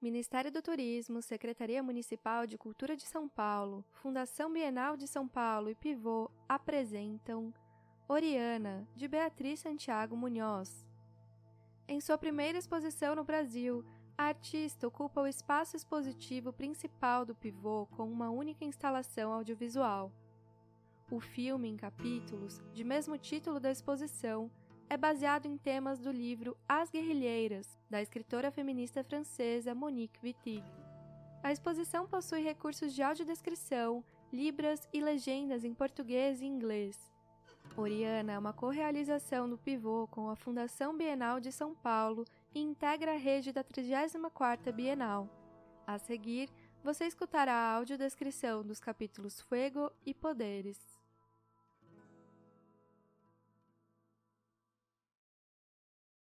Ministério do Turismo, Secretaria Municipal de Cultura de São Paulo, Fundação Bienal de São Paulo e Pivô apresentam Oriana, de Beatriz Santiago Munhoz. Em sua primeira exposição no Brasil, a artista ocupa o espaço expositivo principal do Pivô com uma única instalação audiovisual. O filme em capítulos, de mesmo título da exposição, é baseado em temas do livro As Guerrilheiras, da escritora feminista francesa Monique Wittig. A exposição possui recursos de audiodescrição, libras e legendas em português e inglês. Oriana é uma correalização do Pivô com a Fundação Bienal de São Paulo e integra a rede da 34ª Bienal. A seguir, você escutará a audiodescrição dos capítulos Fuego e Poderes.